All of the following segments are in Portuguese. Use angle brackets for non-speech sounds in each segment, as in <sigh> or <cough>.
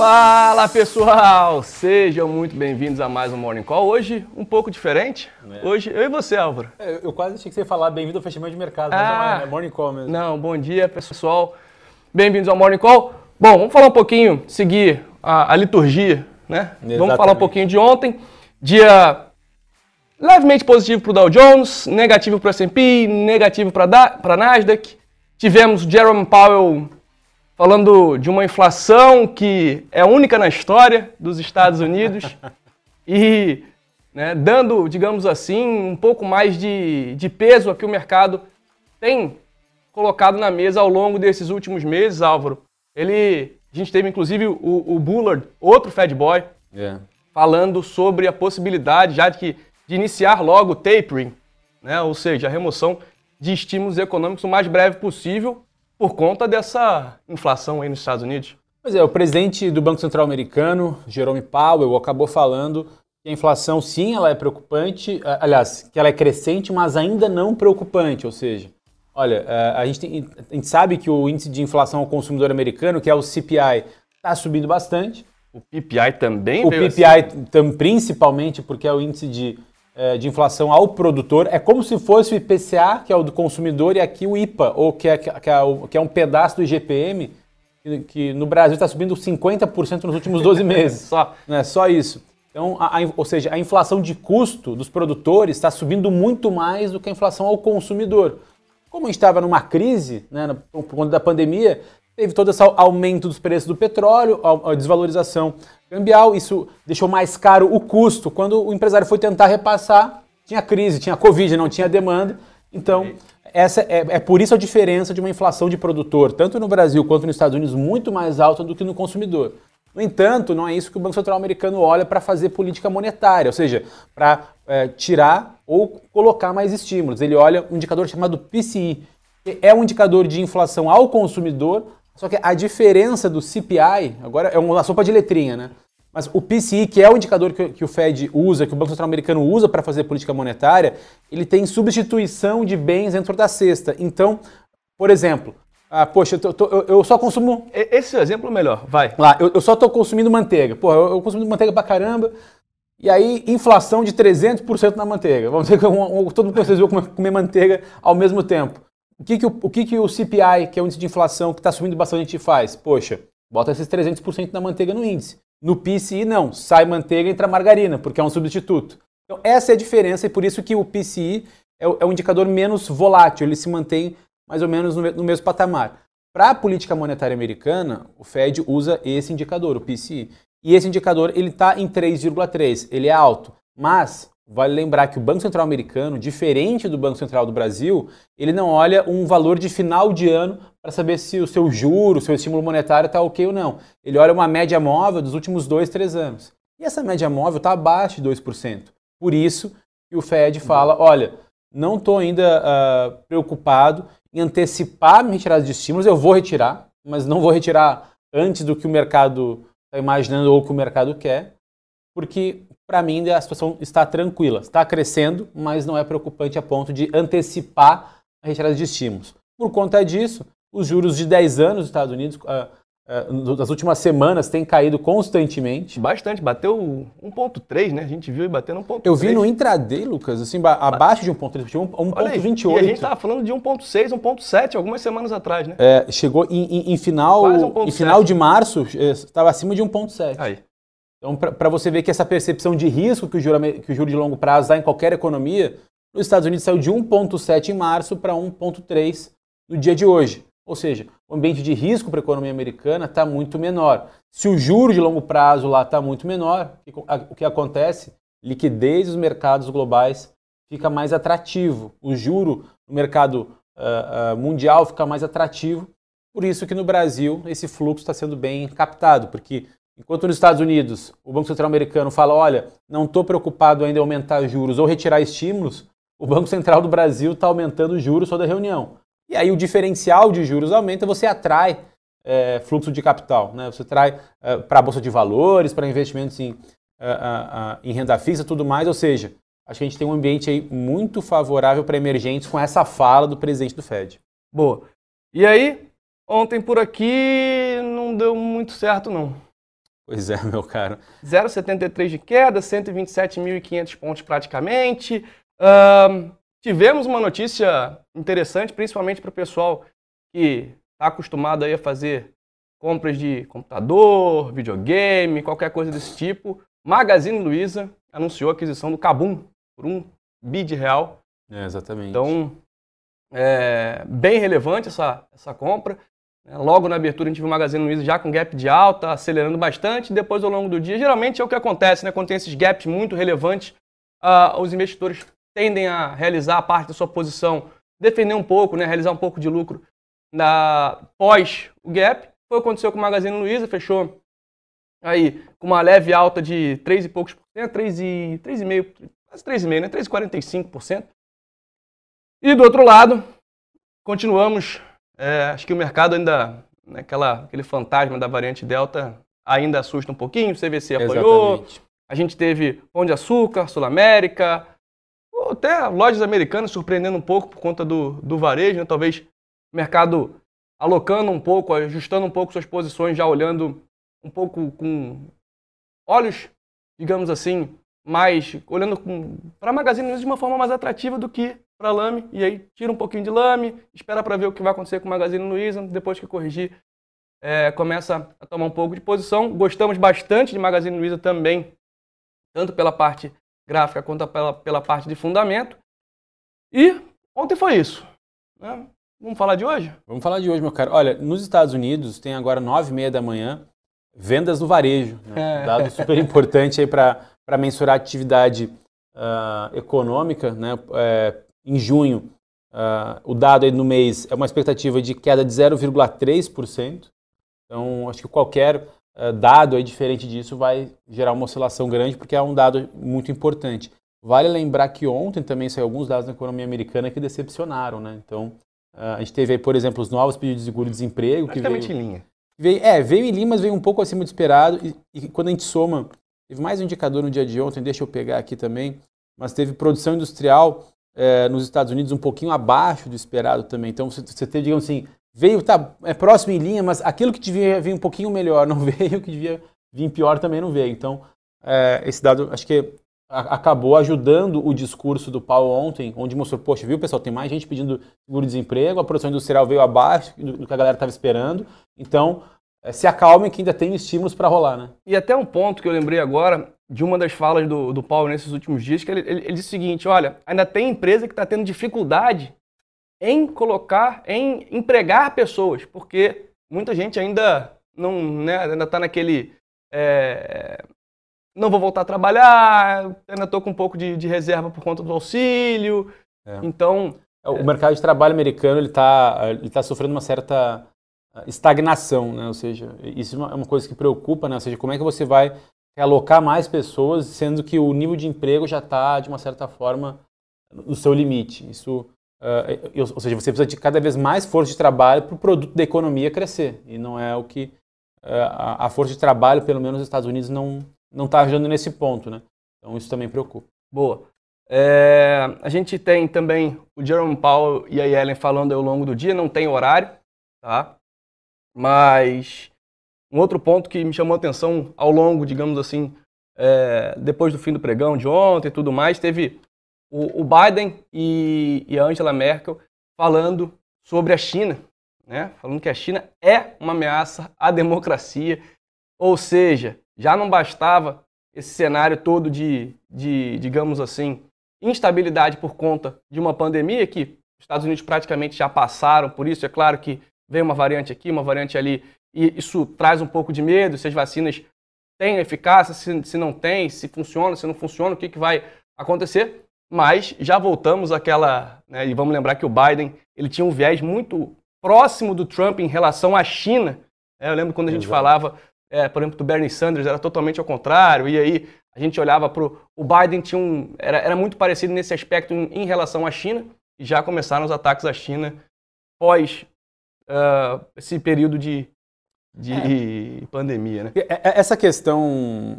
Fala pessoal, sejam muito bem-vindos a mais um Morning Call. Hoje um pouco diferente. É. Hoje eu e você, Álvaro. É, eu quase achei que você ia falar bem-vindo ao fechamento de mercado, mas não é, é Morning Call mesmo. Não, bom dia pessoal, bem-vindos ao Morning Call. Bom, vamos falar um pouquinho, seguir a, a liturgia, né? Exatamente. Vamos falar um pouquinho de ontem, dia levemente positivo para o Dow Jones, negativo para o S&P, negativo para a Nasdaq. Tivemos Jerome Powell falando de uma inflação que é única na história dos Estados Unidos <laughs> e né, dando, digamos assim, um pouco mais de, de peso a que o mercado tem colocado na mesa ao longo desses últimos meses, Álvaro. Ele, a gente teve inclusive o, o Bullard, outro Fed Boy, yeah. É. falando sobre a possibilidade já de, que, de iniciar logo o tapering, né, ou seja, a remoção de estímulos econômicos o mais breve possível por conta dessa inflação aí nos Estados Unidos. Pois é, o presidente do Banco Central Americano, Jerome Powell, acabou falando que a inflação sim, ela é preocupante, aliás, que ela é crescente, mas ainda não preocupante, ou seja, olha, a gente, tem, a gente sabe que o índice de inflação ao consumidor americano, que é o CPI, está subindo bastante. O PPI também? O PPI assim? principalmente porque é o índice de de inflação ao produtor é como se fosse o IPCA, que é o do consumidor, e aqui o IPA, ou que é, que é, que é um pedaço do IGPM, que, que no Brasil está subindo 50% nos últimos 12 <laughs> meses. só. Né, só isso. Então, a, a, ou seja, a inflação de custo dos produtores está subindo muito mais do que a inflação ao consumidor. Como a gente estava numa crise, né, por conta da pandemia, teve todo esse aumento dos preços do petróleo, a, a desvalorização cambial, isso deixou mais caro o custo. Quando o empresário foi tentar repassar, tinha crise, tinha Covid, não tinha demanda. Então, essa é, é, por isso a diferença de uma inflação de produtor, tanto no Brasil quanto nos Estados Unidos, muito mais alta do que no consumidor. No entanto, não é isso que o Banco Central americano olha para fazer política monetária, ou seja, para é, tirar ou colocar mais estímulos. Ele olha um indicador chamado PCI, que é um indicador de inflação ao consumidor só que a diferença do CPI, agora é uma sopa de letrinha, né? Mas o PCI, que é o indicador que, que o Fed usa, que o Banco Central Americano usa para fazer política monetária, ele tem substituição de bens dentro da cesta. Então, por exemplo, ah, poxa, eu, tô, eu, eu, só consumo. Esse é o exemplo melhor, vai. Lá, eu, eu só estou consumindo manteiga. Porra, eu, eu consumo manteiga pra caramba. E aí, inflação de 300% na manteiga. Vamos dizer que todo mundo precisa comer, comer manteiga ao mesmo tempo. O que, que, o, o, que, que o CPI, que é o índice de inflação que está subindo bastante, faz? Poxa, bota esses 300% da manteiga no índice. No PCI, não. Sai manteiga e entra margarina, porque é um substituto. Então, essa é a diferença e por isso que o PCI é, é um indicador menos volátil, ele se mantém mais ou menos no, no mesmo patamar. Para a política monetária americana, o Fed usa esse indicador, o PCI. E esse indicador ele está em 3,3, ele é alto. Mas Vale lembrar que o Banco Central americano, diferente do Banco Central do Brasil, ele não olha um valor de final de ano para saber se o seu juro, o seu estímulo monetário está ok ou não. Ele olha uma média móvel dos últimos dois, três anos. E essa média móvel está abaixo de 2%. Por isso que o Fed fala, olha, não estou ainda uh, preocupado em antecipar minha retirada de estímulos, eu vou retirar, mas não vou retirar antes do que o mercado está imaginando ou que o mercado quer, porque para mim a situação está tranquila. Está crescendo, mas não é preocupante a ponto de antecipar a retirada de estímulos. Por conta disso, os juros de 10 anos dos Estados Unidos, uh, uh, nas últimas semanas, têm caído constantemente. Bastante, bateu 1,3, né? A gente viu e batendo 1,3. Eu vi no intraday, Lucas, assim, abaixo de 1,3, 1,28. E a gente estava falando de 1,6, 1,7 algumas semanas atrás, né? É, chegou em, em, em final, em final de março, estava acima de 1,7. Aí. Então, para você ver que essa percepção de risco que o, juro, que o juro de longo prazo dá em qualquer economia, nos Estados Unidos saiu de 1,7 em março para 1,3 no dia de hoje. Ou seja, o ambiente de risco para a economia americana está muito menor. Se o juro de longo prazo lá está muito menor, o que acontece? Liquidez dos mercados globais fica mais atrativo. O juro no mercado uh, uh, mundial fica mais atrativo. Por isso que no Brasil esse fluxo está sendo bem captado, porque Enquanto nos Estados Unidos o Banco Central americano fala, olha, não estou preocupado ainda em aumentar juros ou retirar estímulos, o Banco Central do Brasil está aumentando os juros toda reunião. E aí o diferencial de juros aumenta, você atrai é, fluxo de capital, né? você atrai é, para a Bolsa de Valores, para investimentos em, é, em renda fixa tudo mais, ou seja, acho que a gente tem um ambiente aí muito favorável para emergentes com essa fala do presidente do Fed. Boa. E aí, ontem por aqui não deu muito certo não. Pois é, <laughs> meu caro. 0,73 de queda, 127.500 pontos praticamente. Uh, tivemos uma notícia interessante, principalmente para o pessoal que está acostumado aí a fazer compras de computador, videogame, qualquer coisa desse tipo. Magazine Luiza anunciou a aquisição do Kabum por um bid real. É, exatamente. Então, é bem relevante essa, essa compra. É, logo na abertura a gente viu o Magazine Luiza já com gap de alta, acelerando bastante. Depois, ao longo do dia, geralmente é o que acontece, né? Quando tem esses gaps muito relevantes, uh, os investidores tendem a realizar a parte da sua posição, defender um pouco, né? Realizar um pouco de lucro na pós o gap. Foi o que aconteceu com o Magazine Luiza, fechou aí com uma leve alta de 3 e poucos por cento, 3 e 3,5, quase 3,5, né? 3,45%. E do outro lado, continuamos é, acho que o mercado ainda, né, aquela, aquele fantasma da variante Delta ainda assusta um pouquinho. O CVC apoiou. Exatamente. A gente teve Pão de Açúcar, Sul América, até lojas americanas surpreendendo um pouco por conta do, do varejo, né? talvez o mercado alocando um pouco, ajustando um pouco suas posições, já olhando um pouco com olhos, digamos assim, mais olhando para a Magazine Luiza de uma forma mais atrativa do que para Lame, e aí tira um pouquinho de Lame, espera para ver o que vai acontecer com o Magazine Luiza, depois que corrigir, é, começa a tomar um pouco de posição. Gostamos bastante de Magazine Luiza também, tanto pela parte gráfica quanto pela, pela parte de fundamento. E ontem foi isso. Né? Vamos falar de hoje? Vamos falar de hoje, meu caro. Olha, nos Estados Unidos tem agora nove e meia da manhã vendas no varejo. Né? É. Dado super importante aí para mensurar a atividade uh, econômica, né? É, em junho, uh, o dado aí no mês é uma expectativa de queda de 0,3%. Então, acho que qualquer uh, dado aí diferente disso vai gerar uma oscilação grande, porque é um dado muito importante. Vale lembrar que ontem também saiu alguns dados da economia americana que decepcionaram, né? Então, uh, a gente teve aí, por exemplo, os novos pedidos de seguro-desemprego. que veio, em linha. Veio, é, veio em linha, mas veio um pouco acima do esperado. E, e quando a gente soma, teve mais um indicador no dia de ontem, deixa eu pegar aqui também, mas teve produção industrial é, nos Estados Unidos um pouquinho abaixo do esperado também. Então você, você teve, digamos assim, veio, tá, é próximo em linha, mas aquilo que devia vir um pouquinho melhor não <laughs> veio, que devia vir pior também não veio. Então, é, esse dado acho que acabou ajudando o discurso do Paulo ontem, onde mostrou, poxa, viu, pessoal, tem mais gente pedindo seguro-desemprego, a produção industrial veio abaixo do, que a galera estava esperando. Então, é, se acalmem que ainda tem estímulos para rolar, né? E até um ponto que eu lembrei agora, de uma das falas do, do Paulo nesses últimos dias, que ele, ele, ele disse o seguinte: olha, ainda tem empresa que está tendo dificuldade em colocar, em empregar pessoas, porque muita gente ainda não, né, ainda está naquele. É, não vou voltar a trabalhar, ainda estou com um pouco de, de, reserva por conta do auxílio. É. Então. É, o mercado de trabalho americano ele está ele tá sofrendo uma certa estagnação, né? Ou seja, isso é uma coisa que preocupa, né? Ou seja, como é que você vai alocar mais pessoas, sendo que o nível de emprego já está, de uma certa forma, no seu limite. Isso, uh, ou seja, você precisa de cada vez mais força de trabalho para o produto da economia crescer. E não é o que uh, a força de trabalho, pelo menos nos Estados Unidos, não não está ajudando nesse ponto, né? Então isso também preocupa. Boa. É, a gente tem também o Jerome Powell e a Yellen falando ao longo do dia, não tem horário, tá? Mas um outro ponto que me chamou a atenção ao longo, digamos assim, é, depois do fim do pregão de ontem e tudo mais, teve o, o Biden e, e, a Angela Merkel falando sobre a China, né? falando que a China é uma ameaça à democracia, ou seja, já não bastava esse cenário todo de, de digamos assim, instabilidade por conta de uma pandemia que os Estados Unidos praticamente já passaram por isso. É claro que vem uma variante aqui, uma variante ali, e isso traz um pouco de medo, se as vacinas têm eficácia, se, se não tem, se funciona, se não funciona, o que, que vai acontecer. Mas já voltamos àquela, né, e vamos lembrar que o Biden ele tinha um viés muito próximo do Trump em relação à China. É, eu lembro quando a gente Exato. falava, é, por exemplo, do Bernie Sanders, era totalmente ao contrário, e aí a gente olhava para o Biden, tinha um, era, era muito parecido nesse aspecto em, em relação à China, e já começaram os ataques à China pós uh, esse período de, de é. pandemia, né? Essa questão,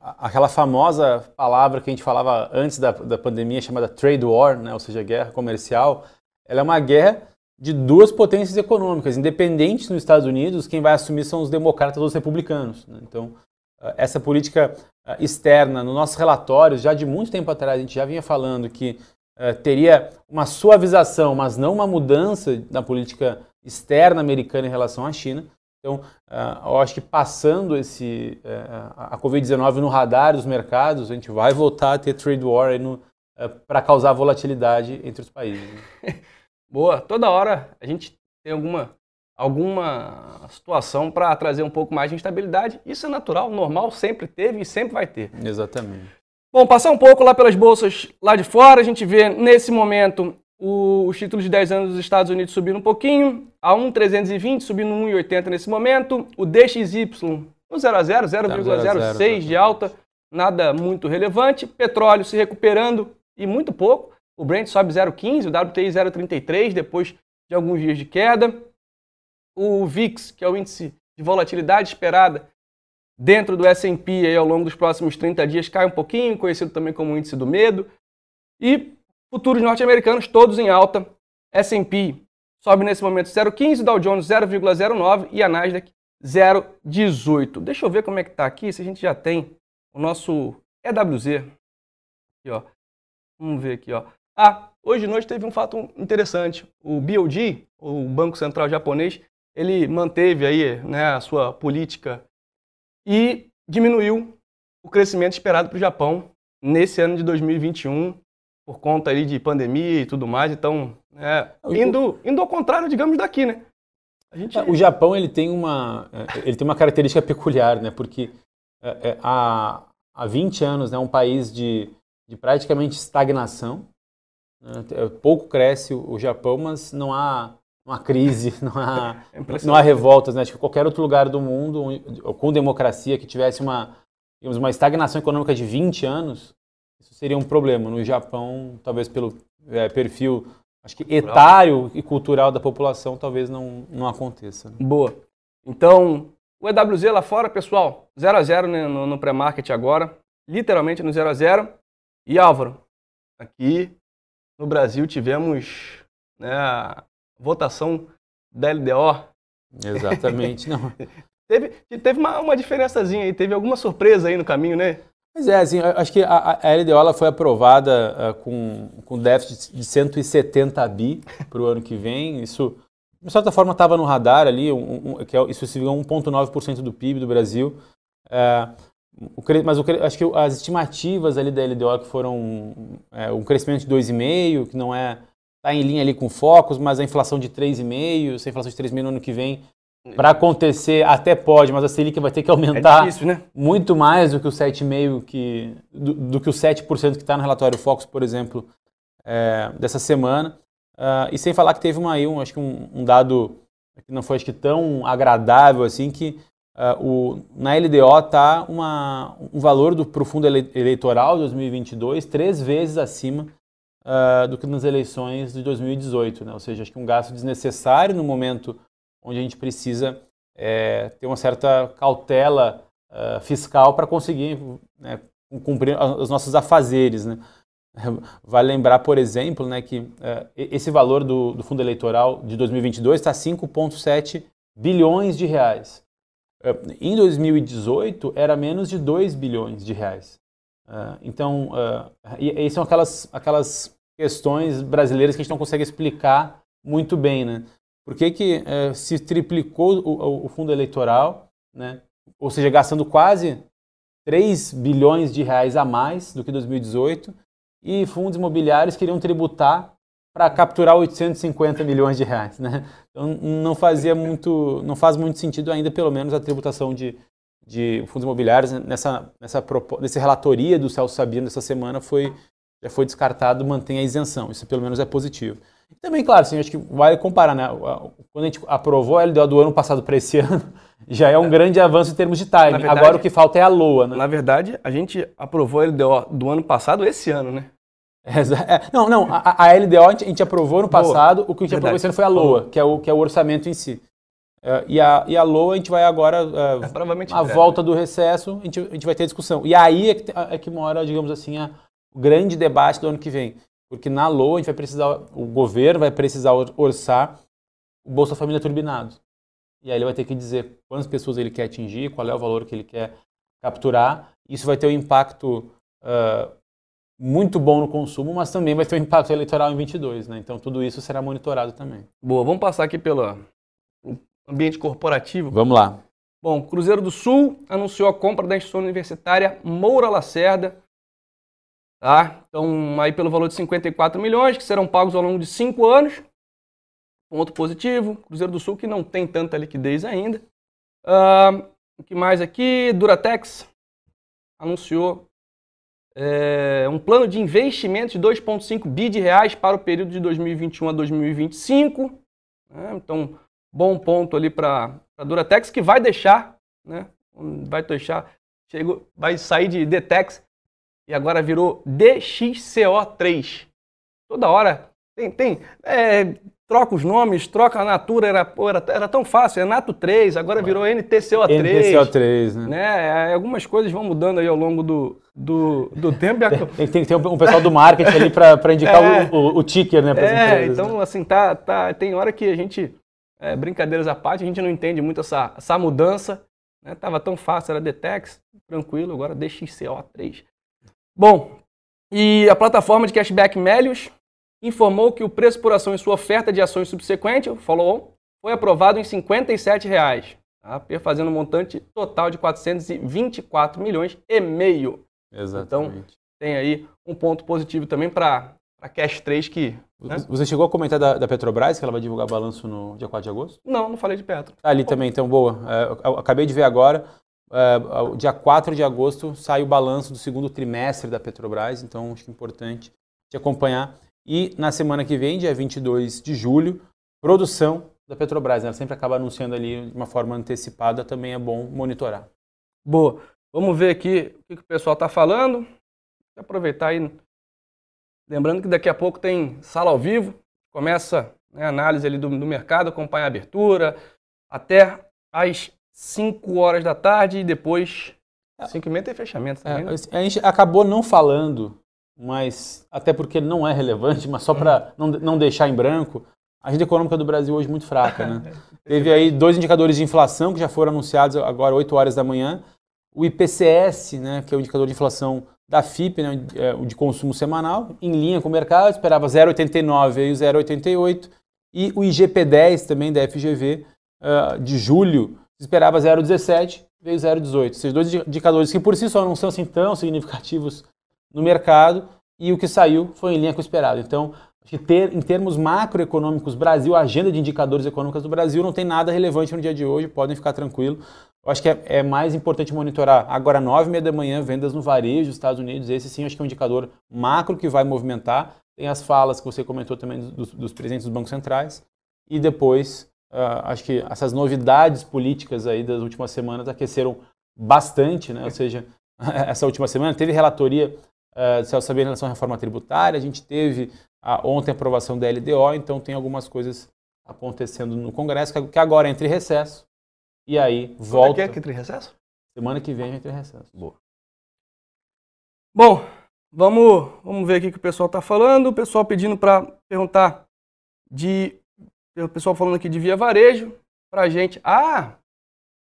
aquela famosa palavra que a gente falava antes da, da pandemia chamada trade war, né? ou seja, guerra comercial, ela é uma guerra de duas potências econômicas, independentes nos Estados Unidos, quem vai assumir são os democratas ou os republicanos. Né? Então, uh, essa política externa, no nossos relatórios, já de muito tempo atrás, a gente já vinha falando que uh, teria uma suavização, mas não uma mudança na política externa americana em relação à China. Então, eu acho que passando esse, a Covid-19 no radar dos mercados, a gente vai voltar a ter trade war para causar volatilidade entre os países. Né? <laughs> Boa, toda hora a gente tem alguma, alguma situação para trazer um pouco mais de instabilidade. Isso é natural, normal, sempre teve e sempre vai ter. Exatamente. Bom, passar um pouco lá pelas bolsas lá de fora, a gente vê nesse momento o, os títulos de 10 anos dos Estados Unidos subindo um pouquinho, a 1,320 subindo 1,80 nesse momento, o DXY no 0 a 0, 0,06 de alta, nada muito relevante, petróleo se recuperando e muito pouco, o Brent sobe 0,15, o WTI 0,33 depois de alguns dias de queda. O VIX, que é o índice de volatilidade esperada dentro do S&P ao longo dos próximos 30 dias, cai um pouquinho, conhecido também como índice do medo. E futuros norte-americanos todos em alta. S&P sobe nesse momento 0,15, Dow Jones 0,09 e a Nasdaq 0,18. Deixa eu ver como é que está aqui, se a gente já tem o nosso EWZ. Aqui, ó. Vamos ver aqui, ó. Ah, hoje de noite teve um fato interessante. O BOJ, o Banco Central Japonês, ele manteve aí né, a sua política e diminuiu o crescimento esperado para o Japão nesse ano de 2021 por conta aí de pandemia e tudo mais. Então, é, indo, indo ao contrário, digamos, daqui, né? Gente... O Japão ele tem uma é, ele tem uma característica peculiar, né? Porque é, há, há 20 anos é né, um país de, de praticamente estagnação né? É, pouco cresce o Japão, mas não há uma crise, <laughs> não há, é não há revoltas. Né? Acho que qualquer outro lugar do mundo com democracia que tivesse uma, digamos, uma estagnação econômica de 20 anos, isso seria um problema. No Japão, talvez pelo é, perfil acho que etário e cultural da população, talvez não, não aconteça. Né? Boa. Então, o EWZ lá fora, pessoal, 0 a 0 né, no, no pré-market agora, literalmente no 0 a 0 E Álvaro, aqui no Brasil tivemos né, a votação da LDO. Exatamente, não. <laughs> teve teve uma, uma diferençazinha aí, teve alguma surpresa aí no caminho, né? Pois é, assim, acho que a, a LDO ela foi aprovada uh, com, com déficit de 170 bi para o ano que vem. Isso, de certa forma, estava no radar ali, um, um, que é, isso se 1,9% do PIB do Brasil. Uh, o, mas o, acho que as estimativas ali da LDO que foram é, um crescimento de 2,5, que não é está em linha ali com focos, mas a inflação de 3,5, se a inflação de 3,5 no ano que vem para acontecer até pode, mas a Selic vai ter que aumentar é difícil, né? muito mais do que o 7,5 que do, do, que o 7% que está no relatório Focus, por exemplo, é, dessa semana. Uh, e sem falar que teve uma, aí um, acho que um, um dado que não foi acho que tão agradável assim que Uh, o, na LDO está um valor do profundo ele, eleitoral de 2022 três vezes acima uh, do que nas eleições de 2018. Né? Ou seja, acho que um gasto desnecessário no momento onde a gente precisa é, ter uma certa cautela uh, fiscal para conseguir né, cumprir os nossos afazeres. Né? Vale lembrar, por exemplo, né, que esse valor do, do fundo eleitoral de 2022 está 5,7 bilhões de reais. Eh, em 2018 era menos de 2 bilhões de reais. Uh, então, uh, e, e, são aquelas, aquelas questões brasileiras que a gente não consegue explicar muito bem, né? Por que, que uh, se triplicou o, o, fundo eleitoral, né? ou seja, gastando quase 3 bilhões de reais a mais do que 2018, e fundos imobiliários queriam tributar para capturar 850 milhões de reais, né? Então não fazia muito, não faz muito sentido ainda, pelo menos a tributação de, de fundos imobiliários nessa nessa nessa relatoria do Celso Sabino dessa semana foi já foi descartado, mantém a isenção. Isso pelo menos é positivo. Também, claro, assim, acho que vale comparar, né? Quando a gente aprovou a LDO do ano passado para esse <laughs> ano, já é um grande avanço em termos de timing. Verdade, Agora o que falta é a LOA, né? Na verdade, a gente aprovou a LDO do ano passado esse ano, né? É, não, não, a, a, LDO a gente, a gente aprovou no passado, Boa. o que a gente Verdade. aprovou esse ano foi a LOA, que é o, que é o orçamento em si. Uh, e, a, e a LOA a gente vai agora, uh, é, provavelmente a volta do recesso, a gente, a gente vai ter discussão. E aí é que, é que mora, digamos assim, a, o grande debate do ano que vem. Porque na LOA a gente vai precisar, o governo vai precisar orçar o Bolsa Família turbinado. E aí ele vai ter que dizer quantas pessoas ele quer atingir, qual é o valor que ele quer capturar. Isso vai ter um impacto uh, muito bom no consumo, mas também vai ter um impacto eleitoral em 22, né? Então tudo isso será monitorado também. Boa, vamos passar aqui pelo ambiente corporativo. Vamos lá. Bom, Cruzeiro do Sul anunciou a compra da instituição universitária Moura Lacerda. Tá? Então, aí pelo valor de 54 milhões, que serão pagos ao longo de cinco anos. Ponto positivo. Cruzeiro do Sul que não tem tanta liquidez ainda. Uh, o que mais aqui? Duratex anunciou é, um plano de investimento de 2,5 bi de reais para o período de 2021 a 2025. Né? Então, bom ponto ali para a Duratex, que vai deixar, né? vai deixar, chegou, vai sair de Detex e agora virou DXCO3. Toda hora tem, tem é, troca os nomes, troca a Natura, era, era, era tão fácil, é Nato 3, agora virou NTCO3. NTCO3, né? né? Algumas coisas vão mudando aí ao longo do, do, do tempo. tem, tem que ter um, pessoal do marketing ali para indicar <laughs> é, o, o, o, ticker, né? É, empresas, então, né? assim, tá, tá, tem hora que a gente, é, brincadeiras à parte, a gente não entende muito essa, essa mudança. Né? Tava tão fácil, era Detex, tranquilo, agora DXCO3. Bom, e a plataforma de cashback Melius informou que o preço por ação em sua oferta de ações subsequente, follow-on, foi aprovado em 57 reais, tá? fazendo um montante total de 424 milhões e meio. Exatamente. Então, tem aí um ponto positivo também para a Cash 3 que... Né? Você chegou a comentar da, da, Petrobras, que ela vai divulgar balanço no dia 4 de agosto? Não, não falei de Petro. Ah, ali Pô. também, então, boa. É, eu acabei de ver agora, é, dia 4 de agosto sai o balanço do segundo trimestre da Petrobras, então acho que é importante te acompanhar. E na semana que vem, dia 22 de julho, produção da Petrobras. Ela sempre acaba anunciando ali de uma forma antecipada, também é bom monitorar. Boa. Vamos ver aqui o que o pessoal está falando. Aproveitar aí. Lembrando que daqui a pouco tem sala ao vivo. Começa né, a análise ali do, do mercado, acompanha a abertura até às 5 horas da tarde e depois 5 e meia tem fechamento. Também, é, né? A gente acabou não falando mas até porque não é relevante, mas só para não, não deixar em branco, a agenda econômica do Brasil hoje é muito fraca. Né? <laughs> Teve aí dois indicadores de inflação que já foram anunciados agora 8 horas da manhã. O IPCS, né, que é o indicador de inflação da FIP, né, é, o de consumo semanal, em linha com o mercado, esperava 0,89, veio 0,88. E o IGP-10 também da FGV, uh, de julho, esperava 0,17, veio 0,18. Esses dois indicadores que por si só não são assim tão significativos no mercado e o que saiu foi em linha com o esperado. Então, ter, em termos macroeconômicos, Brasil, a agenda de indicadores econômicos do Brasil não tem nada relevante no dia de hoje, podem ficar tranquilos. Eu acho que é, é mais importante monitorar agora, nove e meia da manhã, vendas no varejo dos Estados Unidos. Esse sim, acho que é um indicador macro que vai movimentar. Tem as falas que você comentou também dos, dos presidentes dos bancos centrais. E depois, uh, acho que essas novidades políticas aí das últimas semanas aqueceram bastante, né? Ou seja, <laughs> essa última semana teve relatoria uh, Celso Sabia, em relação à reforma tributária, a gente teve a, ontem a aprovação da LDO, então tem algumas coisas acontecendo no Congresso, que agora é entre recesso, e aí volta... Quando é que é entre recesso? Semana que vem é entre recesso. Boa. Bom, vamos, vamos ver aqui o que o pessoal está falando. O pessoal pedindo para perguntar de... O pessoal falando aqui de via varejo para a gente. Ah,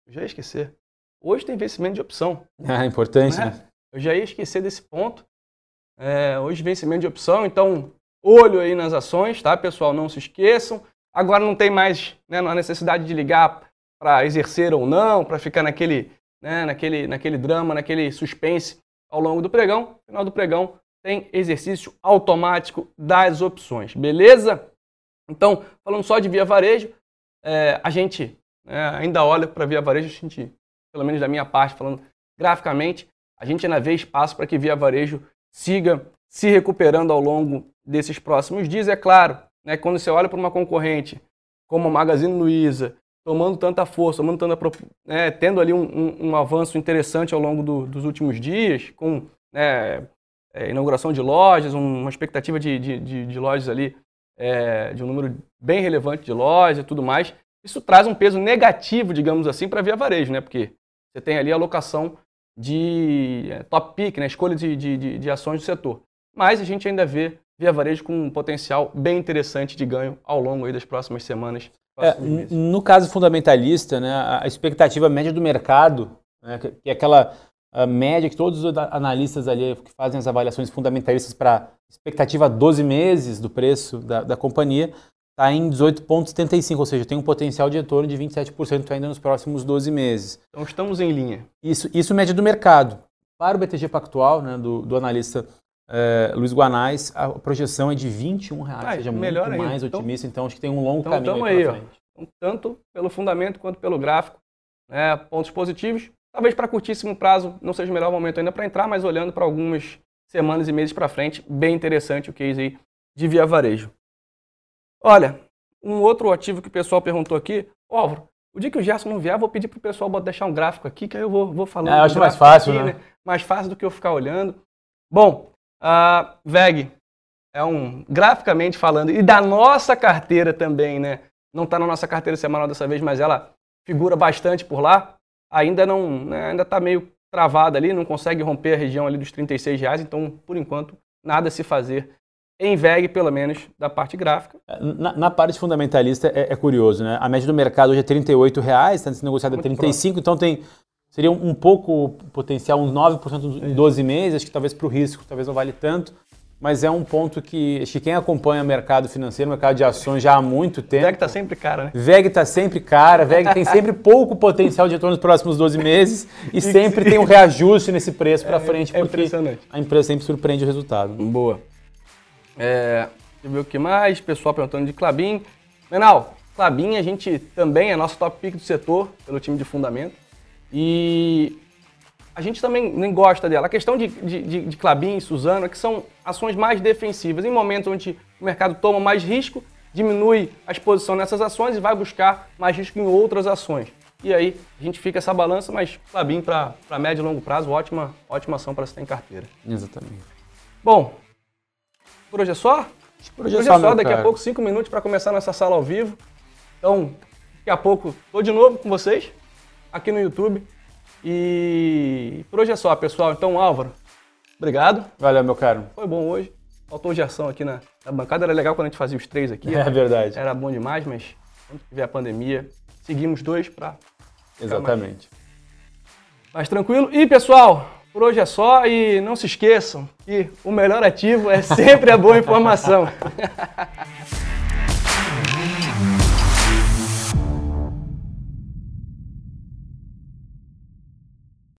já ia esquecer. Hoje tem vencimento de opção. Ah, importante, né? né? Eu já ia esquecer desse ponto. É, hoje vencimento de opção, então olho aí nas ações, tá, pessoal? Não se esqueçam. Agora não tem mais né, a necessidade de ligar para exercer ou não, para ficar naquele, né, naquele, naquele drama, naquele suspense ao longo do pregão. No final do pregão tem exercício automático das opções, beleza? Então, falando só de via varejo, é, a gente né, ainda olha para via varejo, a gente, pelo menos da minha parte, falando graficamente, a gente ainda vê espaço para que via varejo siga se recuperando ao longo desses próximos dias. É claro, né, quando você olha para uma concorrente como a Magazine Luiza, tomando tanta força, tomando tanta, né, tendo ali um, um, um, avanço interessante ao longo do, dos últimos dias, com né, é, inauguração de lojas, uma expectativa de, de, de, de lojas ali, é, de um número bem relevante de lojas e tudo mais, isso traz um peso negativo, digamos assim, para a Via Varejo, né? Porque você tem ali a alocação de é, top pick, né, escolha de, de, de, ações do setor. Mas a gente ainda vê Via Varejo com um potencial bem interessante de ganho ao longo das próximas semanas É, no caso fundamentalista, né, a expectativa média do mercado, né, que é aquela média que todos os analistas ali que fazem as avaliações fundamentalistas para expectativa 12 meses do preço da, da companhia, está em 18,75, ou seja, tem um potencial de retorno de 27% ainda nos próximos 12 meses. Então estamos em linha. Isso, isso média do mercado. Para o BTG Pactual, né, do, do analista é, Luiz Guanais, a projeção é de 21 reais, ah, seja melhor muito ainda. mais então, otimista, então acho que tem um longo então, caminho aí, aí então, tanto pelo fundamento quanto pelo gráfico, né, pontos positivos. Talvez para curtíssimo prazo não seja o melhor momento ainda para entrar, mas olhando para algumas semanas e meses para frente, bem interessante o case aí de Via Varejo. Olha, um outro ativo que o pessoal perguntou aqui, Álvaro, o dia que o Gerson não vier, vou pedir para o pessoal deixar um gráfico aqui, que aí eu vou, vou falando. É, acho mais fácil, aqui, né? né? Mais fácil do que eu ficar olhando. Bom, a VEG é um, graficamente falando, e da nossa carteira também, né? Não está na nossa carteira semanal dessa vez, mas ela figura bastante por lá. Ainda não, né, ainda está meio travada ali, não consegue romper a região ali dos 36 reais, então, por enquanto, nada a se fazer em VEG, pelo menos, da parte gráfica. É, na, na parte fundamentalista é, é, curioso, né? A média do mercado hoje é 38 reais, está sendo negociada a 35, então tem seria um pouco potencial, uns 9% em 12 meses, acho que talvez para o risco, talvez não vale tanto, mas é um ponto que acho que quem acompanha o mercado financeiro, o mercado de ações já há muito tempo. VEG está sempre cara, né? VEG está sempre cara, VEG tem sempre <laughs> pouco potencial de retorno nos próximos 12 meses e sempre tem um reajuste nesse preço para é, frente, é porque a empresa sempre surpreende o resultado. Boa. É, deixa eu ver o que mais, pessoal perguntando de Clabin. Menal, Clabin a gente também é nosso top pick do setor, pelo time de fundamento. E a gente também nem gosta dela. A questão de, de, de Clabin e Suzano é que são ações mais defensivas. Em momentos onde o mercado toma mais risco, diminui a exposição nessas ações e vai buscar mais risco em outras ações. E aí a gente fica essa balança, mas Clabin para médio e longo prazo, ótima, ótima ação para se ter em carteira. Exatamente. Bom, por hoje é só? Por hoje, é só, só daqui cara. a pouco, cinco minutos para começar nossa sala ao vivo. Então, daqui a pouco, estou de novo com vocês, aqui no YouTube. E por hoje é só, pessoal. Então, Álvaro, obrigado. Valeu, meu caro. Foi bom hoje. Faltou Gerson aqui na, na, bancada. Era legal quando a gente fazia os três aqui. É verdade. Era bom demais, mas quando tiver a pandemia, seguimos dois para. Exatamente. Mais, mais tranquilo. E, pessoal, por hoje é só e não se esqueçam que o melhor ativo é <laughs> sempre a boa informação. <laughs>